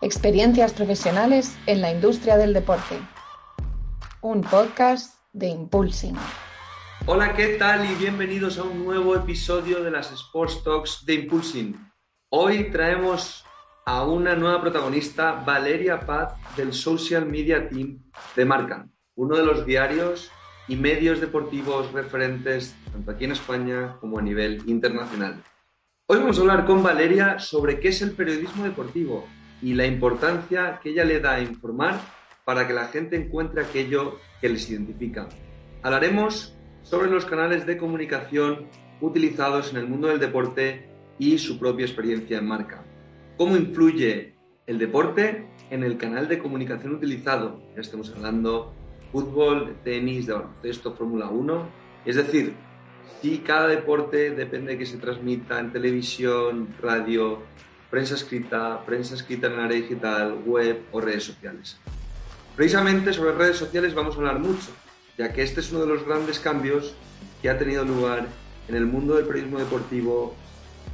Experiencias profesionales en la industria del deporte. Un podcast de Impulsing. Hola, ¿qué tal? Y bienvenidos a un nuevo episodio de las Sports Talks de Impulsing. Hoy traemos a una nueva protagonista, Valeria Paz, del Social Media Team de Marca, uno de los diarios y medios deportivos referentes tanto aquí en España como a nivel internacional. Hoy vamos a hablar con Valeria sobre qué es el periodismo deportivo y la importancia que ella le da a informar para que la gente encuentre aquello que les identifica. Hablaremos sobre los canales de comunicación utilizados en el mundo del deporte y su propia experiencia en marca. ¿Cómo influye el deporte en el canal de comunicación utilizado? Ya estamos hablando fútbol, de tenis, de baloncesto, Fórmula 1. Es decir, si cada deporte depende de que se transmita en televisión, radio, prensa escrita, prensa escrita en área digital, web o redes sociales. Precisamente sobre redes sociales vamos a hablar mucho, ya que este es uno de los grandes cambios que ha tenido lugar en el mundo del periodismo deportivo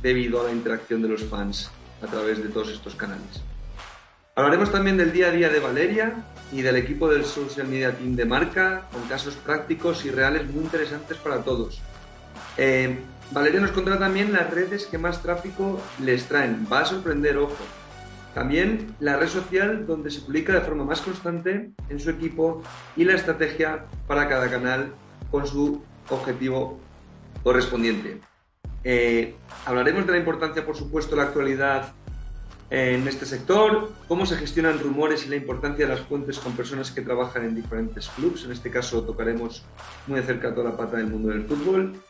debido a la interacción de los fans a través de todos estos canales. Hablaremos también del día a día de Valeria y del equipo del Social Media Team de marca, con casos prácticos y reales muy interesantes para todos. Eh, Valeria nos contará también las redes que más tráfico les traen. Va a sorprender, ojo. También la red social donde se publica de forma más constante en su equipo y la estrategia para cada canal con su objetivo correspondiente. Eh, hablaremos de la importancia, por supuesto, de la actualidad en este sector, cómo se gestionan rumores y la importancia de las fuentes con personas que trabajan en diferentes clubes. En este caso tocaremos muy de cerca toda la pata del mundo del fútbol.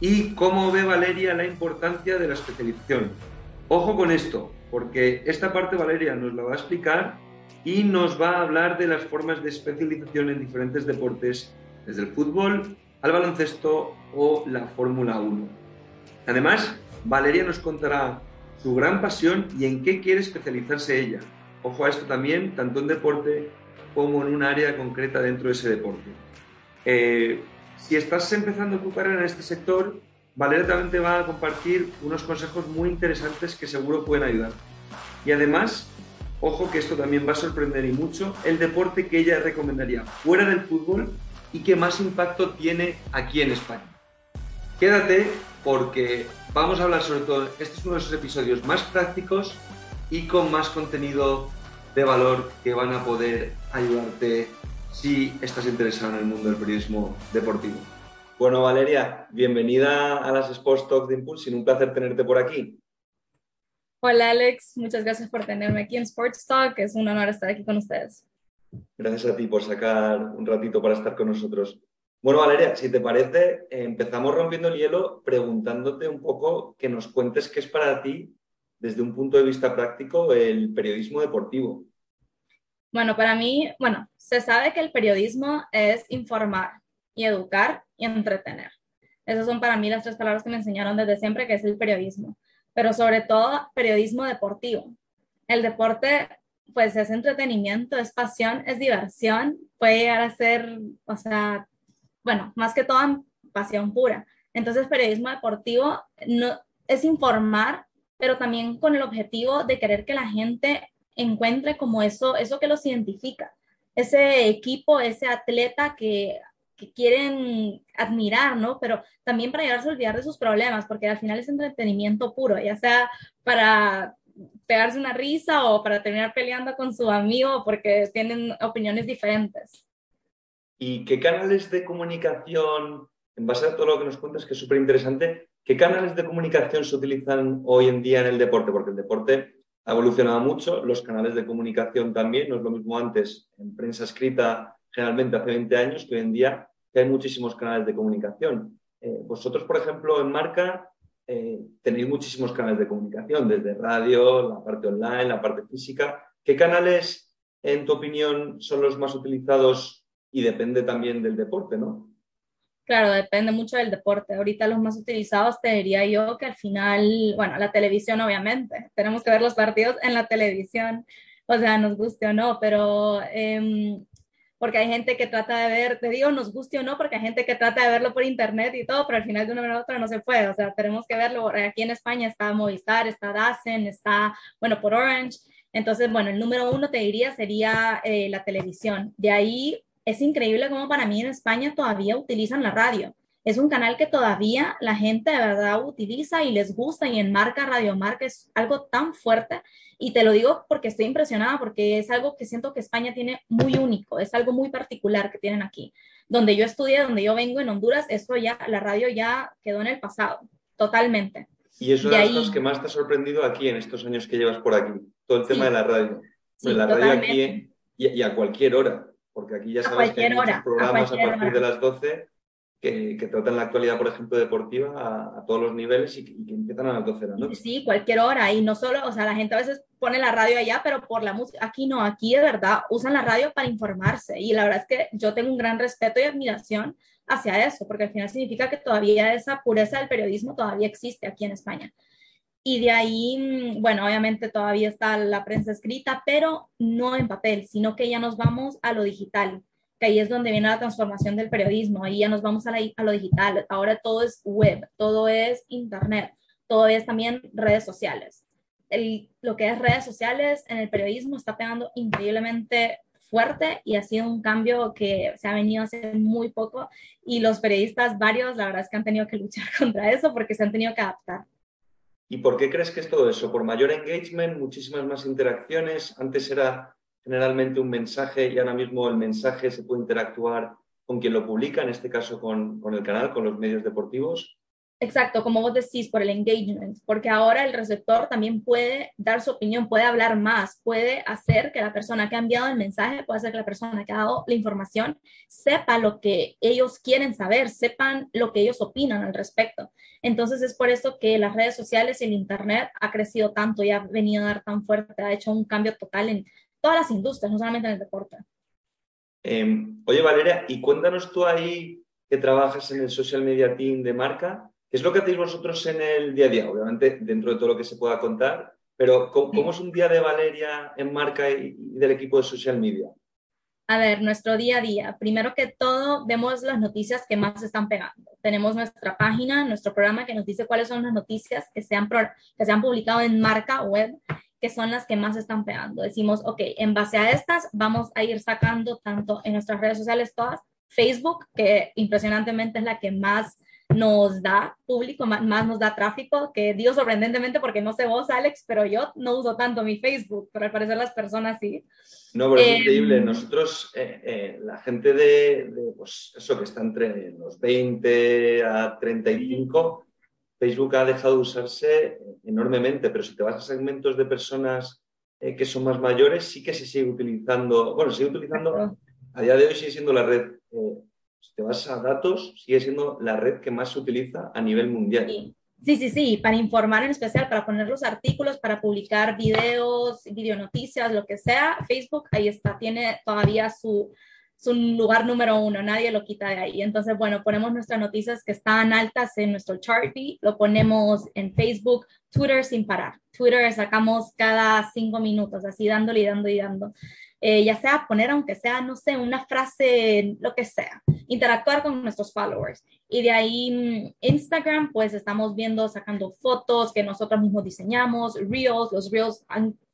Y cómo ve Valeria la importancia de la especialización. Ojo con esto, porque esta parte Valeria nos la va a explicar y nos va a hablar de las formas de especialización en diferentes deportes, desde el fútbol al baloncesto o la Fórmula 1. Además, Valeria nos contará su gran pasión y en qué quiere especializarse ella. Ojo a esto también, tanto en deporte como en un área concreta dentro de ese deporte. Eh, si estás empezando tu carrera en este sector, Valeria también te va a compartir unos consejos muy interesantes que seguro pueden ayudar. Y además, ojo que esto también va a sorprender y mucho, el deporte que ella recomendaría fuera del fútbol y que más impacto tiene aquí en España. Quédate porque vamos a hablar sobre todo, este es uno de esos episodios más prácticos y con más contenido de valor que van a poder ayudarte si estás interesado en el mundo del periodismo deportivo. Bueno, Valeria, bienvenida a las Sports Talks de Impulsing. Un placer tenerte por aquí. Hola Alex, muchas gracias por tenerme aquí en Sports Talk. Es un honor estar aquí con ustedes. Gracias a ti por sacar un ratito para estar con nosotros. Bueno, Valeria, si te parece, empezamos rompiendo el hielo preguntándote un poco que nos cuentes qué es para ti, desde un punto de vista práctico, el periodismo deportivo. Bueno, para mí, bueno, se sabe que el periodismo es informar y educar y entretener. Esas son para mí las tres palabras que me enseñaron desde siempre, que es el periodismo. Pero sobre todo, periodismo deportivo. El deporte, pues es entretenimiento, es pasión, es diversión, puede llegar a ser, o sea, bueno, más que todo pasión pura. Entonces, periodismo deportivo no, es informar, pero también con el objetivo de querer que la gente encuentre como eso, eso que los identifica, ese equipo, ese atleta que, que quieren admirar, ¿no? Pero también para llegarse a olvidar de sus problemas, porque al final es entretenimiento puro, ya sea para pegarse una risa o para terminar peleando con su amigo porque tienen opiniones diferentes. ¿Y qué canales de comunicación, en base a todo lo que nos cuentas, que es súper interesante, qué canales de comunicación se utilizan hoy en día en el deporte? Porque el deporte ha evolucionado mucho, los canales de comunicación también, no es lo mismo antes en prensa escrita, generalmente hace 20 años, que hoy en día que hay muchísimos canales de comunicación. eh, vosotros, por ejemplo, en marca eh, tenéis muchísimos canales de comunicación, desde radio, la parte online, la parte física. ¿Qué canales, en tu opinión, son los más utilizados y depende también del deporte, no? Claro, depende mucho del deporte. Ahorita los más utilizados te diría yo que al final, bueno, la televisión obviamente, tenemos que ver los partidos en la televisión, o sea, nos guste o no, pero eh, porque hay gente que trata de ver, te digo, nos guste o no, porque hay gente que trata de verlo por internet y todo, pero al final de una manera u otra no se puede, o sea, tenemos que verlo. Aquí en España está Movistar, está Dacen, está, bueno, por Orange. Entonces, bueno, el número uno te diría sería eh, la televisión. De ahí es increíble cómo para mí en España todavía utilizan la radio es un canal que todavía la gente de verdad utiliza y les gusta y en marca Radio Marca es algo tan fuerte y te lo digo porque estoy impresionada porque es algo que siento que España tiene muy único, es algo muy particular que tienen aquí. Donde yo estudié, donde yo vengo en Honduras, eso ya, la radio ya quedó en el pasado, totalmente. Y eso es lo que más te ha sorprendido aquí en estos años que llevas por aquí, todo el tema de la radio. Sí, la radio aquí y, a cualquier hora, porque aquí ya sabes que hay muchos programas a, partir de las 12 que, que, tratan la actualidad, por ejemplo, deportiva a, todos los niveles y que, empiezan a las 12 de la noche. Sí, cualquier hora. Y no solo, o sea, la gente a veces pone la radio allá, pero por la música. Aquí no, aquí de verdad usan la radio para informarse. Y la verdad es que yo tengo un gran respeto y admiración hacia eso, porque al final significa que todavía esa pureza del periodismo todavía existe aquí en España. Y de ahí, mm, bueno, obviamente todavía está la prensa escrita, pero no en papel, sino que ya nos vamos a lo digital que ahí es donde viene la transformación del periodismo, ahí ya nos vamos a, a lo digital, ahora todo es web, todo es internet, todo es también redes sociales. El, lo que es redes sociales en el periodismo está pegando increíblemente fuerte y ha sido un cambio que se ha venido hace muy poco y los periodistas varios la verdad es que han tenido que luchar contra eso porque se han tenido que adaptar. ¿Y por qué crees que es todo eso? ¿Por mayor engagement, muchísimas más interacciones? Antes era generalmente un mensaje y ahora mismo el mensaje se puede interactuar con quien lo publica, en este caso con, con el canal, con los medios deportivos. Exacto, como vos decís, por el engagement, porque ahora el receptor también puede dar su opinión, puede hablar más, puede hacer que la persona que ha enviado el mensaje, puede hacer que la persona que ha dado la información sepa lo que ellos quieren saber, sepan lo que ellos opinan al respecto. Entonces es por eso que las redes sociales y el Internet ha crecido tanto y ha venido a dar tan fuerte, ha hecho un cambio total en todas las industrias, no solamente en el deporte. Em, oye, Valeria, y cuéntanos tú ahí que trabajas en el social media team de marca, ¿qué es lo que hacéis vosotros en el día a día? Obviamente, dentro de todo lo que se pueda contar, pero ¿cómo, es un día de Valeria en marca y, del equipo de social media? A ver, nuestro día a día. Primero que todo, vemos las noticias que más se están pegando. Tenemos nuestra página, nuestro programa que nos dice cuáles son las noticias que se han, que se han publicado en marca web que son las que más están pegando. Decimos, ok, en base a estas vamos a ir sacando tanto en nuestras redes sociales todas, Facebook, que impresionantemente es la que más nos da público, más, nos da tráfico, que digo sorprendentemente porque no sé vos, Alex, pero yo no uso tanto mi Facebook, pero al parecer las personas sí. No, pero es em, increíble. Nosotros, eh, eh, la gente de, de, pues eso que está entre los 20 a 35, Facebook ha dejado de usarse enormemente, pero si te vas a segmentos de personas eh, que son más mayores, sí que se sigue utilizando, bueno, sigue utilizando, a día de hoy sigue siendo la red, eh, si te vas a datos, sigue siendo la red que más se utiliza a nivel mundial. Sí. Sí, sí, para informar en especial, para poner los artículos, para publicar videos, videonoticias, lo que sea, Facebook ahí está, tiene todavía su, es un lugar número uno, nadie lo quita de ahí. Entonces, bueno, ponemos nuestras noticias que están altas en nuestro chart lo ponemos en Facebook, Twitter sin parar. Twitter sacamos cada cinco minutos, así dándole y dando y dando. Eh, ya sea poner, aunque sea, no sé, una frase, lo que sea, interactuar con nuestros followers. Y de ahí mm, Instagram, pues estamos viendo, sacando fotos que nosotros mismos diseñamos, reels, los reels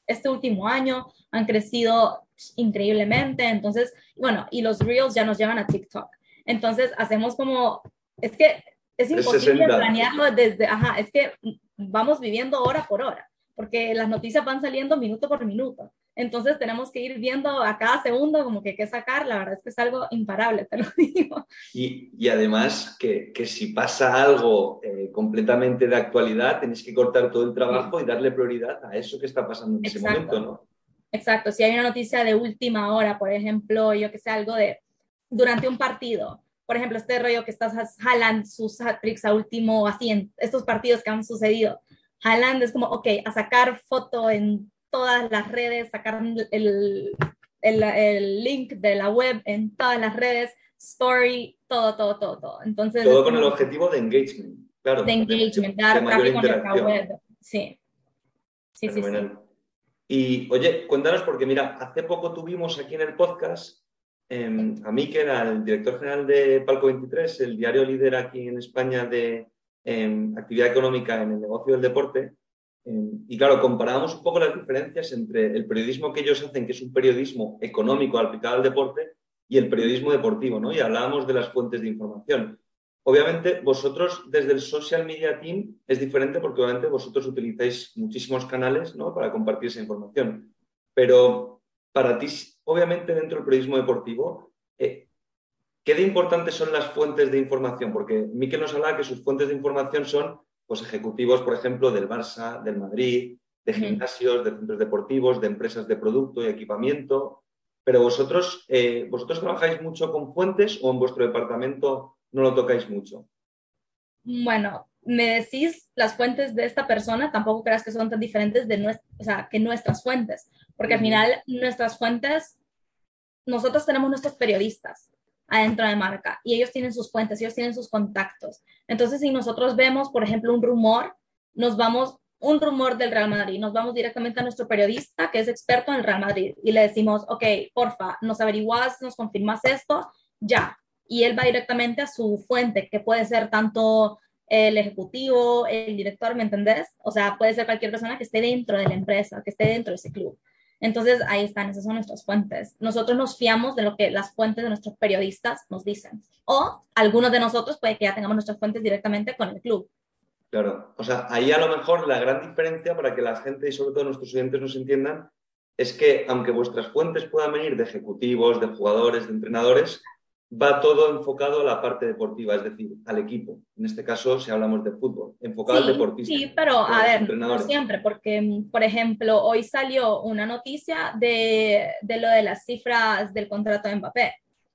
este último año han crecido increíblemente. Entonces, bueno, y los reels ya nos llevan a TikTok. Entonces, hacemos como, es que es imposible planearlo desde, ajá, es que vamos viviendo hora por hora, porque las noticias van saliendo minuto por minuto. Entonces tenemos que ir viendo a cada segundo como que qué sacar, la verdad es que es algo imparable, te lo digo. Y, y además que, que, si pasa algo eh, completamente de actualidad, tenéis que cortar todo el trabajo y darle prioridad a eso que está pasando en ese momento, ¿no? Exacto, si hay una noticia de última hora, por ejemplo, yo que sé, algo de durante un partido, por ejemplo, este rollo que estás jalando sus hat-tricks a último, así en estos partidos que han sucedido. Haaland es como, ok, a sacar foto en todas las redes, sacar el, el, el, link de la web en todas las redes, story, todo, todo, todo, todo. Entonces, todo con el objetivo de engagement, claro. De engagement, de, dar tráfico en la web, sí. Sí, sí, sí. Y oye, cuéntanos, porque mira, hace poco tuvimos aquí en el podcast eh, a Miquel, al director general de Palco 23, el diario líder aquí en España de eh, actividad económica en el negocio del deporte. Eh, y claro, comparábamos un poco las diferencias entre el periodismo que ellos hacen, que es un periodismo económico aplicado al deporte, y el periodismo deportivo, ¿no? Y hablábamos de las fuentes de información. Obviamente, vosotros desde el social media team es diferente porque obviamente vosotros utilizáis muchísimos canales ¿no? para compartir esa información. Pero para ti, obviamente dentro del periodismo deportivo, eh, ¿qué de importantes son las fuentes de información? Porque Miquel nos habla que sus fuentes de información son pues, ejecutivos, por ejemplo, del Barça, del Madrid, de gimnasios, de centros deportivos, de empresas de producto y equipamiento. Pero vosotros, eh, ¿vosotros trabajáis mucho con fuentes o en vuestro departamento no lo tocáis mucho? Bueno, me decís las fuentes de esta persona, tampoco creas que son tan diferentes de o sea, que nuestras fuentes, porque al final nuestras fuentes, nosotros tenemos nuestros periodistas adentro de marca y ellos tienen sus fuentes, ellos tienen sus contactos. Entonces, si nosotros vemos, por ejemplo, un rumor, nos vamos, un rumor del Real Madrid, nos vamos directamente a nuestro periodista que es experto en el Real Madrid y le decimos, ok, porfa, nos averiguas, nos confirmas esto, ya. Y él va directamente a su fuente, que puede ser tanto el ejecutivo, el director, ¿me entendés? O sea, puede ser cualquier persona que esté dentro de la empresa, que esté dentro de ese club. Entonces, ahí están, esas son nuestras fuentes. Nosotros nos fiamos de lo que las fuentes de nuestros periodistas nos dicen. O algunos de nosotros puede que ya tengamos nuestras fuentes directamente con el club. Claro, o sea, ahí a lo mejor la gran diferencia para que la gente y sobre todo nuestros oyentes nos entiendan es que aunque vuestras fuentes puedan venir de ejecutivos, de jugadores, de entrenadores, va todo enfocado a la parte deportiva, es decir, al equipo. En este caso, si hablamos de fútbol, enfocado al deportista. Sí, pero a ver, no siempre, porque, por ejemplo, hoy salió una noticia de, de lo de las cifras del contrato de Mbappé.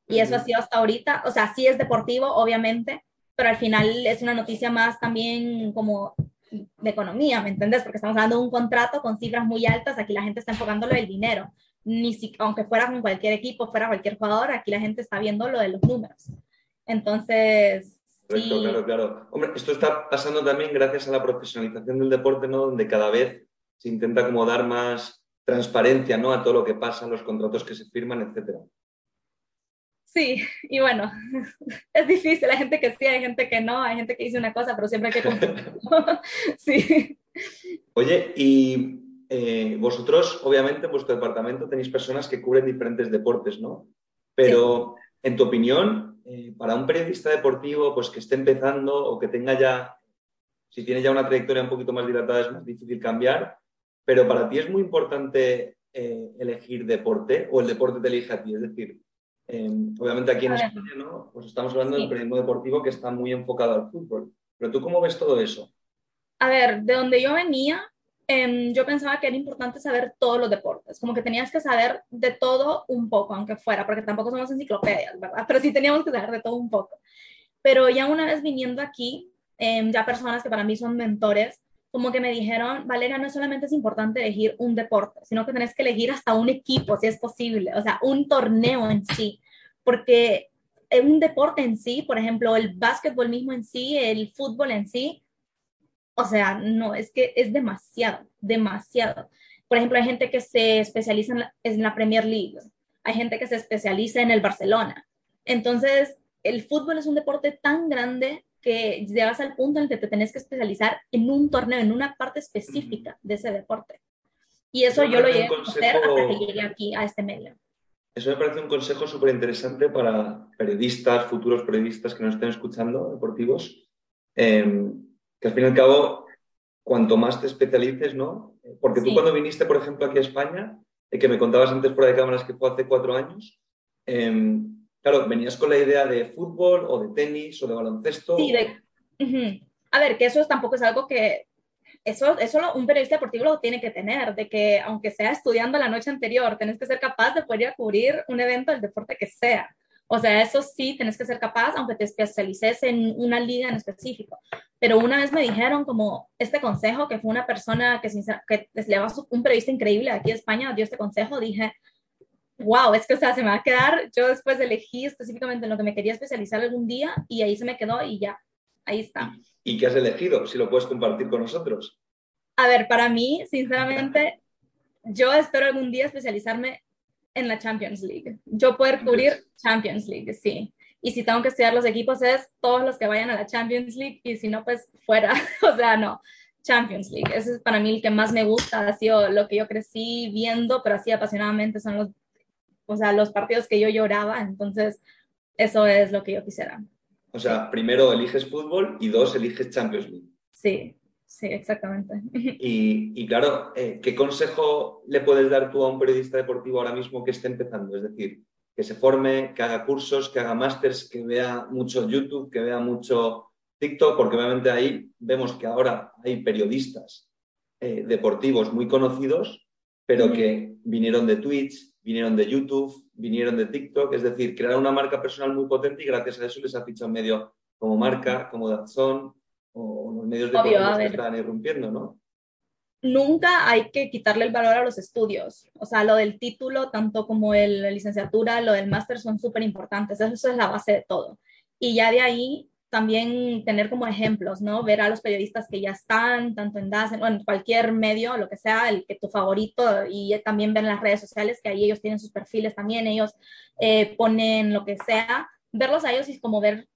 Y eso ha sido hasta ahorita, o sea, sí es deportivo, obviamente, pero al final es una noticia más también como de economía, ¿me entiendes? Porque estamos hablando de un contrato con cifras muy altas, aquí la gente está enfocándolo el dinero ni si, aunque fuera con cualquier equipo, fuera cualquier jugador, aquí la gente está viendo lo de los números. Entonces... Correcto, claro, claro. Hombre, esto está pasando también gracias a la profesionalización del deporte, ¿no? Donde cada vez se intenta como dar más transparencia, ¿no? A todo lo que pasa, los contratos que se firman, etcétera. Sí, y bueno, es difícil, hay gente que sí, hay gente que no, hay gente que dice una cosa, pero siempre hay que sí. Oye, y eh, vosotros, obviamente, en vuestro departamento tenéis personas que cubren diferentes deportes, ¿no? Pero, en tu opinión, eh, para un periodista deportivo pues, que esté empezando o que tenga ya, si tiene ya una trayectoria un poquito más dilatada, es más difícil cambiar, pero para ti es muy importante eh, elegir deporte o el deporte te elige a ti. Es decir, obviamente aquí en España, ¿no? Pues estamos hablando del periodismo deportivo que está muy enfocado al fútbol. Pero tú, ¿cómo ves todo eso? A ver, de donde yo venía, Em, yo pensaba que era importante saber todos los deportes, como que tenías que saber de todo un poco, aunque fuera, porque tampoco somos enciclopedias, ¿verdad? Pero sí teníamos que saber de todo un poco. Pero ya una vez viniendo aquí, em, ya personas que para mí son mentores, como que me dijeron, Valeria, no solamente es importante elegir un deporte, sino que tenés que elegir hasta un equipo, si es posible, o sea, un torneo en sí, porque un deporte en sí, por ejemplo, el básquetbol mismo en sí, el fútbol en sí, o sea, no, es que es demasiado, demasiado. Por ejemplo, hay gente que se especializa en la, Premier League, hay gente que se especializa en el Barcelona. Entonces, el fútbol es un deporte tan grande que llegas al punto en el que te tenés que especializar en un torneo, en una parte específica de ese deporte. Y eso yo lo llegué a hacer hasta que llegué aquí a este medio. Eso me parece un consejo súper interesante para periodistas, futuros periodistas que nos estén escuchando, deportivos. Eh, que al fin y al cabo, cuanto más te especialices, ¿no? Porque tú cuando viniste, por ejemplo, aquí a España, eh, que me contabas antes fuera de cámaras que fue hace cuatro años, em, claro, venías con la idea de fútbol o de tenis o de baloncesto. Sí, de... A ver, que eso tampoco es algo que... Eso, eso un periodista deportivo lo tiene que tener, de que aunque sea estudiando la noche anterior, tenés que ser capaz de poder ir a cubrir un evento del deporte que sea. O sea, eso sí, tienes que ser capaz, aunque te especialices en una liga en específico. Pero una vez me dijeron como este consejo, que fue una persona que, que va un periodista increíble aquí de España, dio este consejo, dije, wow, es que, o sea, se me va a quedar, yo después elegí específicamente en lo que me quería especializar algún día y ahí se me quedó y ya, ahí está. ¿Y qué has elegido? Si lo puedes compartir con nosotros. A ver, para mí, sinceramente, yo espero algún día especializarme en la Champions League. Yo poder cubrir Champions League, sí. Y si tengo que estudiar los equipos es todos los que vayan a la Champions League y si no, pues fuera. o sea, no. Champions League. Ese es para mí el que más me gusta. Ha sido lo que yo crecí viendo, pero así apasionadamente son los, o sea, los partidos que yo lloraba. Entonces, eso es lo que yo quisiera. O sea, primero eliges fútbol y dos eliges Champions League. Sí, Sí, exactamente. Y, claro, eh, ¿qué consejo le puedes dar tú a un periodista deportivo ahora mismo que esté empezando? Es decir, que se forme, que haga cursos, que haga másters, que vea mucho YouTube, que vea mucho TikTok, porque obviamente ahí vemos que ahora hay periodistas eh, deportivos muy conocidos, pero que vinieron de Twitch, vinieron de YouTube, vinieron de TikTok, es decir, crearon una marca personal muy potente y gracias a eso les ha fichado medio como marca, como Dazón, o los medios de que están irrumpiendo, ¿no? Nunca hay que quitarle el valor a los estudios. O sea, lo del título, tanto como el, la licenciatura, lo del máster son súper importantes. Eso es la base de todo. Y ya de ahí también tener como ejemplos, ¿no? Ver a los periodistas que ya están, tanto en DAS, en cualquier medio, lo que sea, el que tu favorito, y también ver en las redes sociales que ahí ellos tienen sus perfiles también, ellos eh, ponen lo que sea, verlos a ellos y como ver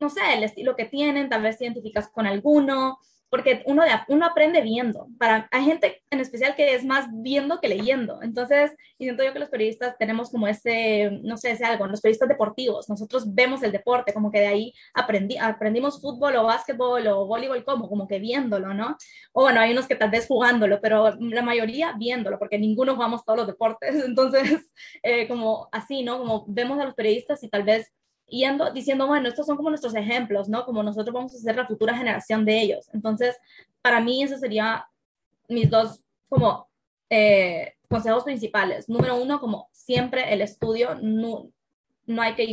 no sé, el estilo que tienen, tal vez te identificas con alguno, porque uno, de, uno aprende viendo. Para, hay gente en especial que es más viendo que leyendo. Entonces, y siento yo que los periodistas tenemos como ese, no sé, ese algo, los periodistas deportivos, nosotros vemos el deporte, como que de ahí aprendí, aprendimos fútbol o básquetbol o voleibol, como, como que viéndolo, ¿no? O bueno, hay unos que tal vez jugándolo, pero la mayoría viéndolo, porque ninguno jugamos todos los deportes. Entonces, eh, como así, ¿no? Como vemos a los periodistas y tal vez yendo, diciendo, bueno, estos son como nuestros ejemplos, ¿no? Como nosotros vamos a ser la futura generación de ellos. Entonces, para mí, esos serían mis dos, como, eh, consejos principales. Número uno, como siempre, el estudio, no, no hay que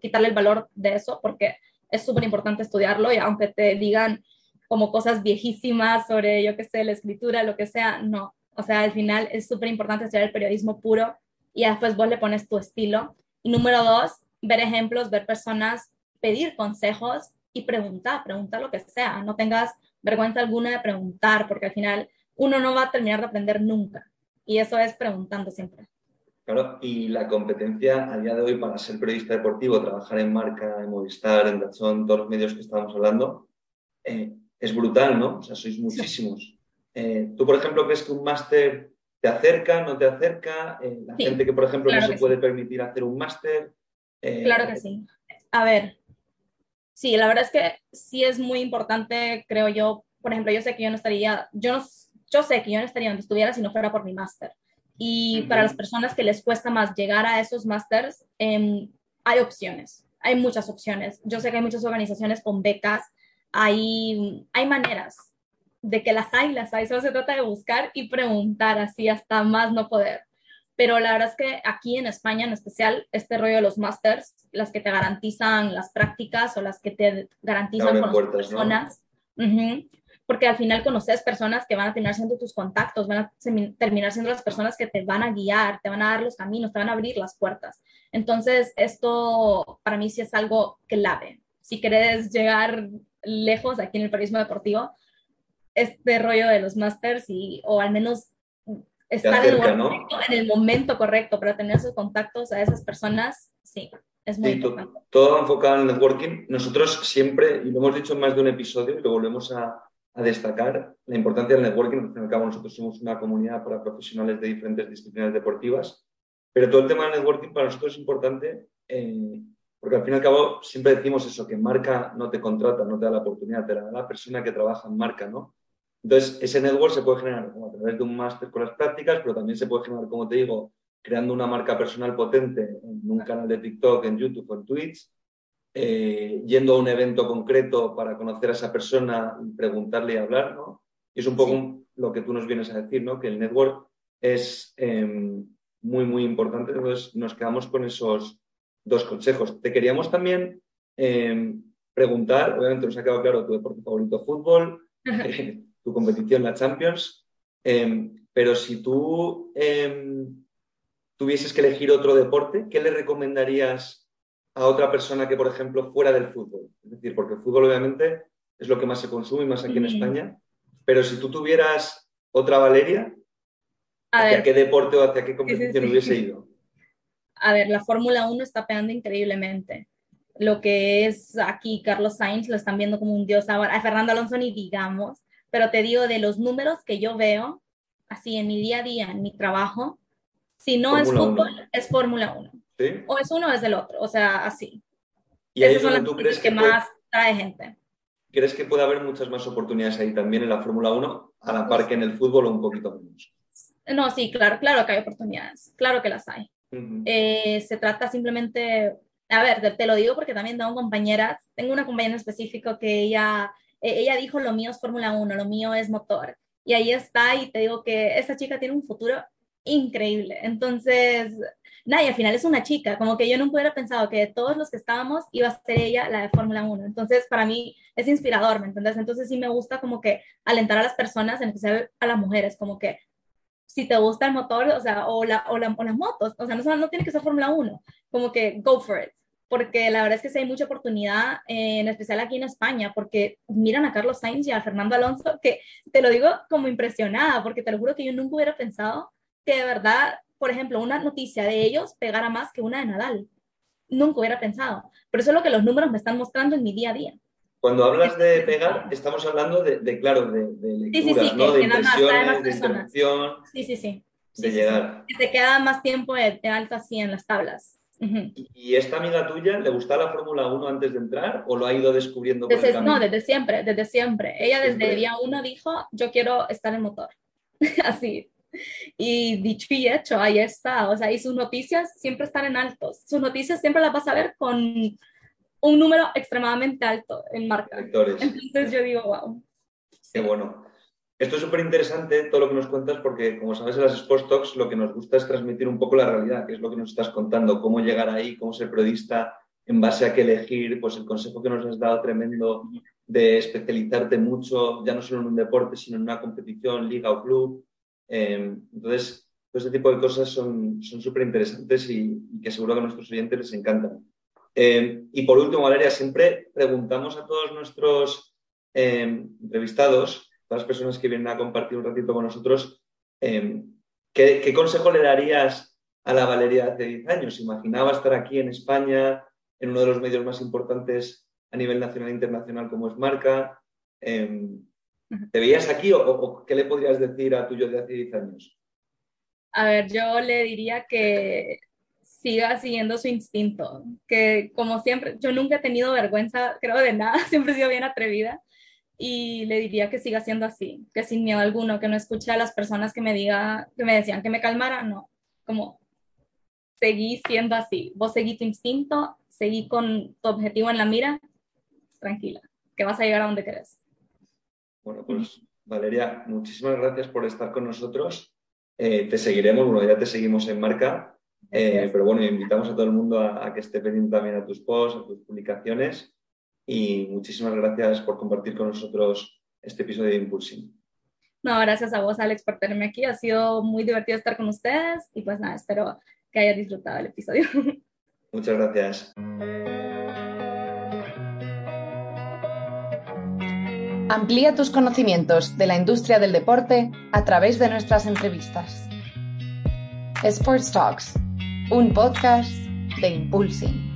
quitarle el valor de eso porque es súper importante estudiarlo y aunque te digan como cosas viejísimas sobre, yo qué sé, la escritura, lo que sea, no. O sea, al final es súper importante estudiar el periodismo puro y después vos le pones tu estilo. Y número dos, ver ejemplos, ver personas, pedir consejos y preguntar, preguntar lo que sea. No tengas vergüenza alguna de preguntar, porque al final uno no va a terminar de aprender nunca. Y eso es preguntando siempre. Claro, y la competencia a día de hoy para ser periodista deportivo, trabajar en marca, en Movistar, en Dazón, todos los medios que estábamos hablando, eh, es brutal, ¿no? O sea, sois muchísimos. Eh, ¿Tú, por ejemplo, crees que un máster te acerca, no te acerca? Eh, la gente que, por ejemplo, no se puede permitir hacer un máster, eh, claro que sí. A ver, sí, la verdad es que sí es muy importante, creo yo. Por ejemplo, yo sé que yo no estaría, yo, no, yo sé que yo no estaría donde estuviera si no fuera por mi máster. Y para las personas que les cuesta más llegar a esos másters, em, hay opciones, hay muchas opciones. Yo sé que hay muchas organizaciones con becas, hay, hay maneras de que las hay, las hay, solo se trata de buscar y preguntar así hasta más no poder pero la verdad es que aquí en España en especial, este rollo de los masters, las que te garantizan las prácticas o las que te garantizan con personas, porque al final conoces personas que van a terminar siendo tus contactos, van a terminar siendo las personas que te van a guiar, te van a dar los caminos, te van a abrir las puertas. Entonces, esto para mí sí es algo clave. Si quieres llegar lejos aquí en el periodismo deportivo, este rollo de los masters y, o al menos estar en, el momento correcto para tener esos contactos a esas personas, sí, es muy importante. Todo, enfocado en networking. Nosotros siempre, y lo hemos dicho en más de un episodio, y lo volvemos a, a destacar, la importancia del networking. Al fin y al cabo, nosotros somos una comunidad para profesionales de diferentes disciplinas deportivas, pero todo el tema del networking para nosotros es importante. Eh, porque al fin y al cabo siempre decimos eso, que marca no te contrata, no te da la oportunidad, te la da la persona que trabaja en marca, ¿no? Entonces, ese network se puede generar a través de un máster con las prácticas, pero también se puede generar, como te digo, creando una marca personal potente en un canal de TikTok, en YouTube o en Twitch, eh, yendo a un evento concreto para conocer a esa persona y preguntarle y hablar, ¿no? Y es un poco lo que tú nos vienes a decir, ¿no? Que el network es em, muy, muy importante. Entonces, nos quedamos con esos, dos consejos. Te queríamos también eh, preguntar, obviamente nos ha quedado claro tu deporte favorito, fútbol, tu competición, la Champions, eh, pero si tú tuvieses que elegir otro deporte, ¿qué le recomendarías a otra persona que, por ejemplo, fuera del fútbol? Es decir, porque el fútbol obviamente es lo que más se consume, más aquí en España, pero si tú tuvieras otra Valeria, ¿hacia qué deporte o hacia qué competición hubiese ido? A ver, la Fórmula 1 está pegando increíblemente. Lo que es aquí Carlos Sainz lo están viendo como un dios ahora. A Fernando Alonso ni digamos, pero te digo de los números que yo veo así en mi día a día, en mi trabajo, si no es fútbol, es Fórmula 1. O es uno o es el otro, o sea, así. ¿Y ahí son tú crees que, más trae gente? ¿Crees que puede haber muchas más oportunidades ahí también en la Fórmula 1, a la par que en el fútbol o un poquito menos? No, sí, claro, claro que hay oportunidades, claro que las hay. Eh, se trata simplemente, a ver, te, lo digo porque también tengo compañeras, tengo una compañera en específico que ella, eh, ella dijo, lo mío es Fórmula 1, lo mío es motor. Y ahí está, y te digo que esa chica tiene un futuro increíble. Entonces, nada, y al final es una chica, como que yo nunca hubiera pensado que de todos los que estábamos iba a ser ella la de Fórmula 1. Entonces, para mí es inspirador, ¿me entiendes? Entonces, sí me gusta como que alentar a las personas, en especial a las mujeres, como que si te gusta el motor, o sea, o, la, o, las motos, o sea, no, no tiene que ser Fórmula 1, como que go for it. Porque la verdad es que sí hay mucha oportunidad, en especial aquí en España, porque miran a Carlos Sainz y a Fernando Alonso, que te lo digo como impresionada, porque te lo juro que yo nunca hubiera pensado que de verdad, por ejemplo, una noticia de ellos pegara más que una de Nadal. Nunca hubiera pensado. Pero eso es lo que los números me están mostrando en mi día a día. Cuando hablas de pegar, estamos hablando de, claro, de, de lecturas, ¿no? de impresiones, de interacción. Sí, sí, sí. de llegar. Que te queda más tiempo de, alto así en las tablas. ¿Y esta amiga tuya le gustaba la Fórmula 1 antes de entrar o lo ha ido descubriendo? Desde, no, desde siempre, desde siempre. Ella desde el día uno dijo, yo quiero estar en motor. así, y dicho y hecho, ahí está. O sea, y sus noticias siempre están en altos. Sus noticias siempre las vas a ver con un número extremadamente alto en marca. Entonces yo digo, wow. Qué bueno. Esto es súper interesante todo lo que nos cuentas porque, como sabes, en las Sports Talks lo que nos gusta es transmitir un poco la realidad, que es lo que nos estás contando, cómo llegar ahí, cómo ser periodista, en base a qué elegir, pues el consejo que nos has dado tremendo de especializarte mucho, ya no solo en un deporte, sino en una competición, liga o club, Em, entonces, todo este tipo de cosas son súper interesantes y, que seguro que a nuestros oyentes les encantan. Em, y por último, Valeria, siempre preguntamos a todos nuestros em, entrevistados, todas las personas que vienen a compartir un ratito con nosotros, ¿qué, consejo le darías a la Valeria hace 10 años? ¿Imaginaba estar aquí en España, en uno de los medios más importantes a nivel nacional e internacional como es Marca? ¿Te veías aquí o, qué le podrías decir a tuyo de hace 10 años? A ver, yo le diría que siga siguiendo su instinto, que como siempre, yo nunca he tenido vergüenza, creo, de nada, siempre he sido bien atrevida y le diría que siga siendo así, que sin miedo alguno, que no escuche a las personas que me diga, que me decían que me calmara, no, como seguí siendo así, vos seguí tu instinto, seguí con tu objetivo en la mira, tranquila, que vas a llegar a donde querés. Bueno, pues Valeria, muchísimas gracias por estar con nosotros. Eh, te seguiremos, bueno, ya te seguimos en marca, eh, pero bueno, invitamos a todo el mundo a, que esté pendiente también a tus posts, a tus publicaciones y muchísimas gracias por compartir con nosotros este episodio de Impulsing. No, gracias a vos, Alex, por tenerme aquí. Ha sido muy divertido estar con ustedes y pues nada, espero que hayas disfrutado el episodio. Muchas gracias. Amplía tus conocimientos de la industria del deporte a través de nuestras entrevistas. Sports Talks, un podcast de Impulsing.